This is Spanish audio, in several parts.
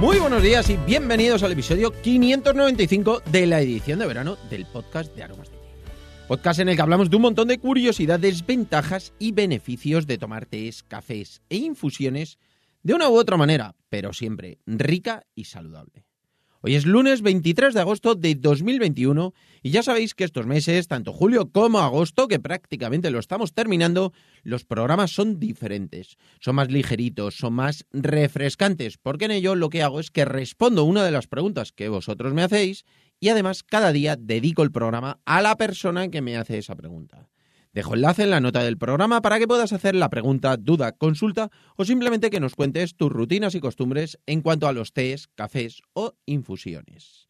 Muy buenos días y bienvenidos al episodio 595 de la edición de verano del podcast de Aromas de Té. Podcast en el que hablamos de un montón de curiosidades, ventajas y beneficios de tomar tés, cafés e infusiones de una u otra manera, pero siempre rica y saludable. Hoy es lunes 23 de agosto de 2021 y ya sabéis que estos meses, tanto julio como agosto, que prácticamente lo estamos terminando, los programas son diferentes, son más ligeritos, son más refrescantes, porque en ello lo que hago es que respondo una de las preguntas que vosotros me hacéis y además cada día dedico el programa a la persona que me hace esa pregunta. Dejo enlace en la nota del programa para que puedas hacer la pregunta, duda, consulta o simplemente que nos cuentes tus rutinas y costumbres en cuanto a los tés, cafés o infusiones.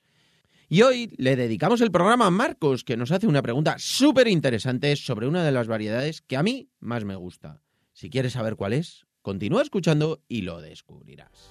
Y hoy le dedicamos el programa a Marcos, que nos hace una pregunta súper interesante sobre una de las variedades que a mí más me gusta. Si quieres saber cuál es, continúa escuchando y lo descubrirás.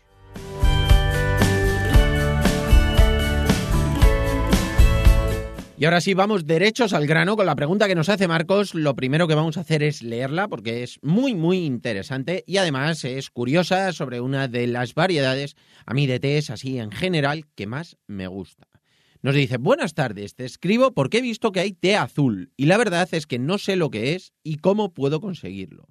Y ahora sí, vamos derechos al grano con la pregunta que nos hace Marcos. Lo primero que vamos a hacer es leerla porque es muy, muy interesante y además es curiosa sobre una de las variedades, a mí de tés así en general, que más me gusta. Nos dice, buenas tardes, te escribo porque he visto que hay té azul y la verdad es que no sé lo que es y cómo puedo conseguirlo.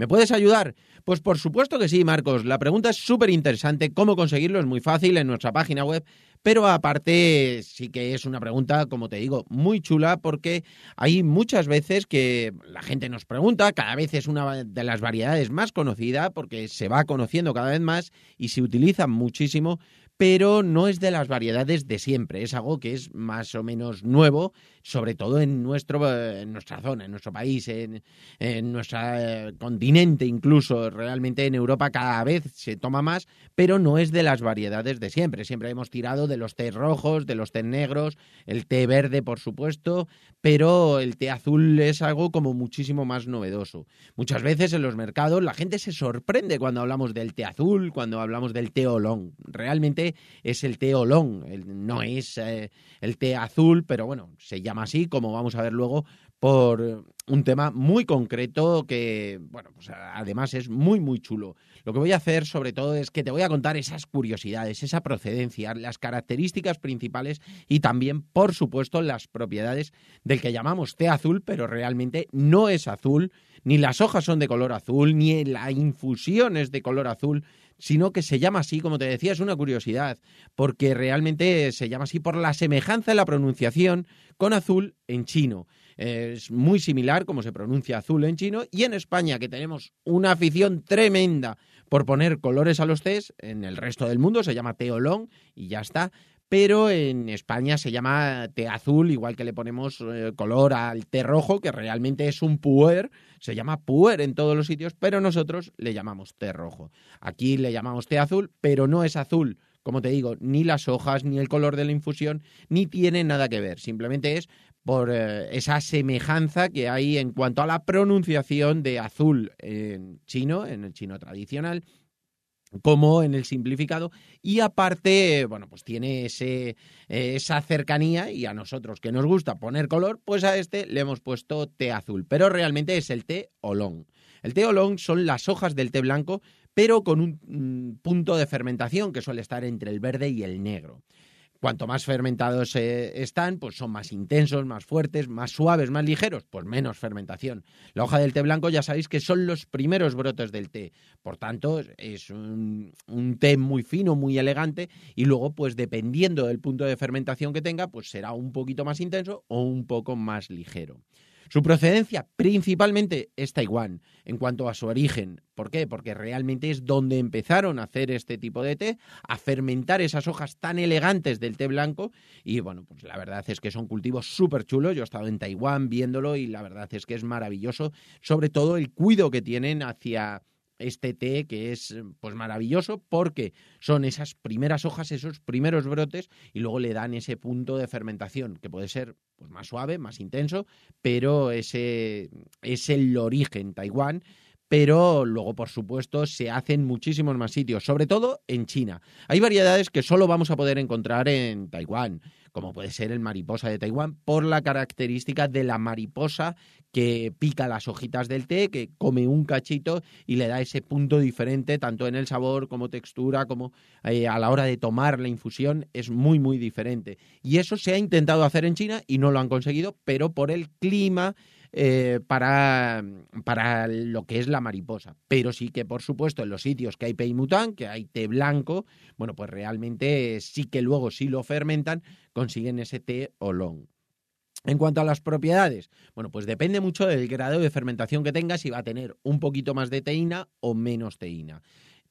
¿Me puedes ayudar? Pues por supuesto que sí, Marcos. La pregunta es súper interesante. ¿Cómo conseguirlo? Es muy fácil en nuestra página web. Pero aparte sí que es una pregunta, como te digo, muy chula porque hay muchas veces que la gente nos pregunta, cada vez es una de las variedades más conocidas porque se va conociendo cada vez más y se utiliza muchísimo, pero no es de las variedades de siempre, es algo que es más o menos nuevo, sobre todo en, nuestro, en nuestra zona, en nuestro país, en, en nuestro eh, continente incluso, realmente en Europa cada vez se toma más, pero no es de las variedades de siempre, siempre hemos tirado de los té rojos, de los té negros, el té verde por supuesto, pero el té azul es algo como muchísimo más novedoso. Muchas veces en los mercados la gente se sorprende cuando hablamos del té azul, cuando hablamos del té olón, realmente es el té olón, no es eh, el té azul, pero bueno, se llama así, como vamos a ver luego, por un tema muy concreto que, bueno, pues además es muy, muy chulo. Lo que voy a hacer sobre todo es que te voy a contar esas curiosidades, esa procedencia, las características principales y también, por supuesto, las propiedades del que llamamos té azul, pero realmente no es azul, ni las hojas son de color azul, ni la infusión es de color azul, sino que se llama así, como te decía, es una curiosidad, porque realmente se llama así por la semejanza en la pronunciación con azul en chino. Es muy similar como se pronuncia azul en chino y en España, que tenemos una afición tremenda por poner colores a los tés, en el resto del mundo se llama teolón y ya está, pero en España se llama té azul, igual que le ponemos eh, color al té rojo, que realmente es un puer, se llama puer en todos los sitios, pero nosotros le llamamos té rojo. Aquí le llamamos té azul, pero no es azul, como te digo, ni las hojas, ni el color de la infusión, ni tiene nada que ver, simplemente es por eh, esa semejanza que hay en cuanto a la pronunciación de azul en chino, en el chino tradicional, como en el simplificado y aparte, bueno, pues tiene ese, esa cercanía y a nosotros que nos gusta poner color, pues a este le hemos puesto té azul, pero realmente es el té olón. El té olón son las hojas del té blanco, pero con un mm, punto de fermentación que suele estar entre el verde y el negro. Cuanto más fermentados eh, están, pues son más intensos, más fuertes, más suaves, más ligeros, pues menos fermentación. La hoja del té blanco ya sabéis que son los primeros brotes del té. Por tanto, es un, un, té muy fino, muy elegante y luego, pues dependiendo del punto de fermentación que tenga, pues será un poquito más intenso o un poco más ligero. Su procedencia principalmente es Taiwán en cuanto a su origen. ¿Por qué? Porque realmente es donde empezaron a hacer este tipo de té, a fermentar esas hojas tan elegantes del té blanco. Y bueno, pues la verdad es que son cultivos súper chulos. Yo he estado en Taiwán viéndolo y la verdad es que es maravilloso, sobre todo el cuidado que tienen hacia este té que es pues maravilloso porque son esas primeras hojas, esos primeros brotes y luego le dan ese punto de fermentación que puede ser pues más suave, más intenso, pero ese es el origen Taiwán pero luego, por supuesto, se hacen muchísimos más sitios, sobre todo en China. Hay variedades que solo vamos a poder encontrar en Taiwán, como puede ser el mariposa de Taiwán, por la característica de la mariposa que pica las hojitas del té, que come un cachito y le da ese punto diferente, tanto en el sabor como textura, como eh, a la hora de tomar la infusión, es muy, muy diferente. Y eso se ha intentado hacer en China y no lo han conseguido, pero por el clima eh, para, para lo que es la mariposa. Pero sí que, por supuesto, en los sitios que hay peimután, que hay té blanco, bueno, pues realmente sí que luego, si lo fermentan, consiguen ese té olón. En cuanto a las propiedades, bueno, pues depende mucho del grado de fermentación que tenga, si va a tener un poquito más de teína o menos teína.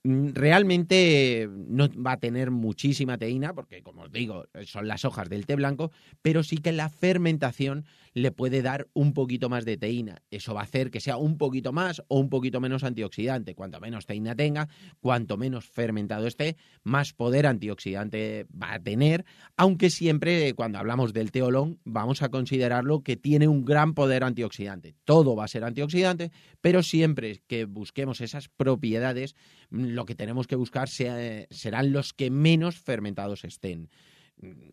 Mm, realmente no va a tener muchísima teína, porque como os digo, son las hojas del té blanco, pero sí que la fermentación le puede dar un poquito más de teína. Eso va a hacer que sea un poquito más o un poquito menos antioxidante. Cuanto menos teína tenga, cuanto menos fermentado esté, más poder antioxidante va a tener, aunque siempre cuando hablamos del teolón vamos a considerarlo que tiene un gran poder antioxidante. Todo va a ser antioxidante, pero siempre que busquemos esas propiedades, lo que tenemos que buscar serán los que menos fermentados estén.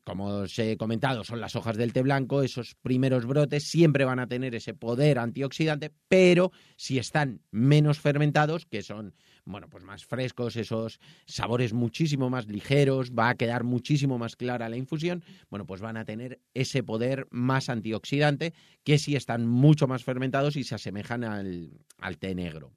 Como os he comentado, son las hojas del té blanco, esos primeros brotes siempre van a tener ese poder antioxidante, pero si están menos fermentados, que son, bueno, pues más frescos, esos sabores muchísimo más ligeros, va a quedar muchísimo más clara la infusión, bueno, pues van a tener ese poder más antioxidante que si están mucho más fermentados y se asemejan al té negro.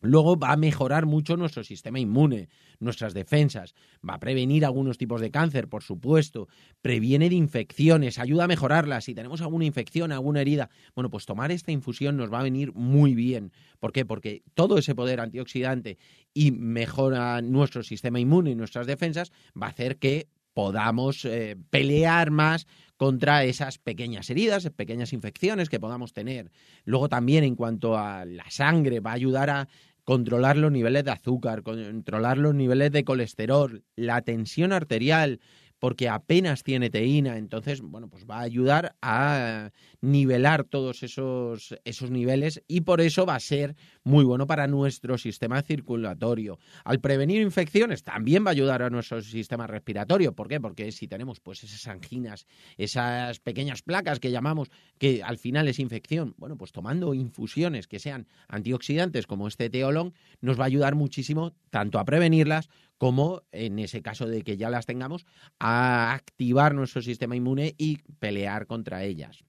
Luego va a mejorar mucho nuestro sistema inmune, nuestras defensas, va a prevenir algunos tipos de cáncer, por supuesto, previene de infecciones, ayuda a mejorarlas. Si tenemos alguna infección, alguna herida, bueno, pues tomar esta infusión nos va a venir muy bien. ¿Por qué? Porque todo ese poder antioxidante y mejora nuestro sistema inmune y nuestras defensas va a hacer que podamos eh, pelear más contra esas pequeñas heridas, pequeñas infecciones que podamos tener. Luego también en cuanto a la sangre, va a ayudar a controlar los niveles de azúcar, controlar los niveles de colesterol, la tensión arterial, porque apenas tiene teína, entonces, bueno, pues va a ayudar a nivelar todos esos, esos niveles y por eso va a ser muy bueno para nuestro sistema circulatorio. Al prevenir infecciones también va a ayudar a nuestro sistema respiratorio. ¿Por qué? Porque si tenemos pues esas anginas, esas pequeñas placas que llamamos, que al final es infección, bueno, pues tomando infusiones que sean antioxidantes como este teolón, nos va a ayudar muchísimo tanto a prevenirlas como en ese caso de que ya las tengamos, a activar nuestro sistema inmune y pelear contra ellas.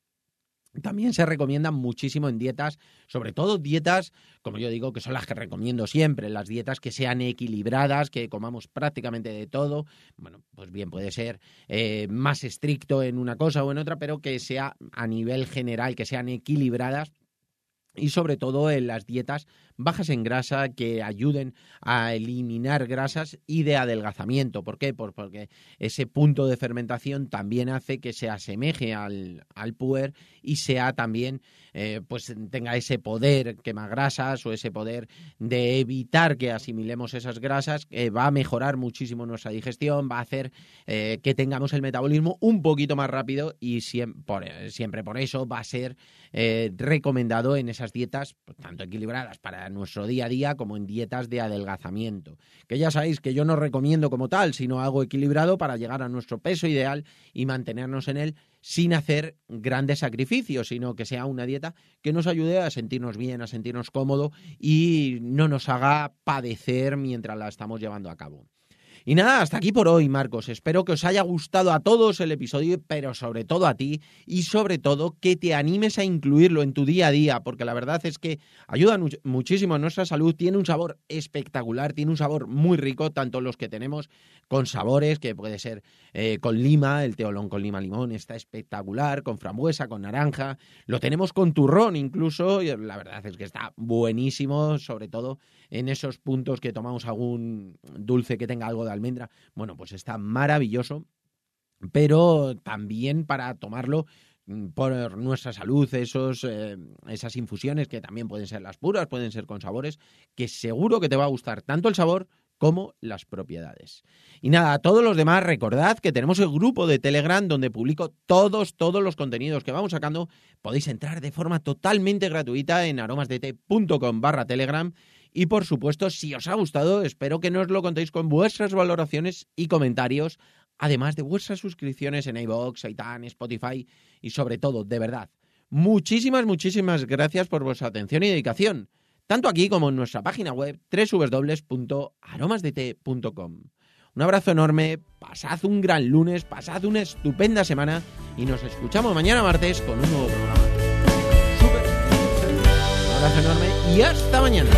También se recomiendan muchísimo en dietas, sobre todo dietas, como yo digo, que son las que recomiendo siempre, las dietas que sean equilibradas, que comamos prácticamente de todo. Bueno, pues bien, puede ser eh, más estricto en una cosa o en otra, pero que sea a nivel general, que sean equilibradas y sobre todo en las dietas bajas en grasa que ayuden a eliminar grasas y de adelgazamiento. ¿Por qué? porque ese punto de fermentación también hace que se asemeje al, al puer y sea también, eh, pues tenga ese poder quema grasas o ese poder de evitar que asimilemos esas grasas, que va a mejorar muchísimo nuestra digestión, va a hacer eh, que tengamos el metabolismo un poquito más rápido y siempre, siempre por eso va a ser eh, recomendado en esas dietas, pues, tanto equilibradas para nuestro día a día como en dietas de adelgazamiento. Que ya sabéis que yo no recomiendo como tal, sino algo equilibrado para llegar a nuestro peso ideal y mantenernos en él sin hacer grandes sacrificios, sino que sea una dieta que nos ayude a sentirnos bien, a sentirnos cómodo y no nos haga padecer mientras la estamos llevando a cabo. Y nada, hasta aquí por hoy, Marcos. Espero que os haya gustado a todos el episodio, pero sobre todo a ti y sobre todo que te animes a incluirlo en tu día a día, porque la verdad es que ayuda muchísimo a nuestra salud, tiene un sabor espectacular, tiene un sabor muy rico, tanto los que tenemos con sabores, que puede ser eh, con lima, el teolón con lima limón está espectacular, con frambuesa, con naranja, lo tenemos con turrón incluso, y la verdad es que está buenísimo, sobre todo en esos puntos que tomamos algún dulce que tenga algo de almendra, bueno, pues está maravilloso, pero también para tomarlo mm, por nuestra salud esos, eh, esas infusiones que también pueden ser las puras, pueden ser con sabores, que seguro que te va a gustar tanto el sabor como las propiedades. Y nada, a todos los demás recordad que tenemos el grupo de Telegram donde publico todos, todos los contenidos que vamos sacando. Podéis entrar de forma totalmente gratuita en aromasdt.com barra Telegram. Y por supuesto, si os ha gustado, espero que nos lo contéis con vuestras valoraciones y comentarios, además de vuestras suscripciones en iVoox, iTunes, Spotify y sobre todo, de verdad, muchísimas, muchísimas gracias por vuestra atención y dedicación tanto aquí como en nuestra página web www.aromasdt.com. Un abrazo enorme, pasad un gran lunes, pasad una estupenda semana y nos escuchamos mañana martes con un nuevo programa. Un abrazo enorme y hasta mañana.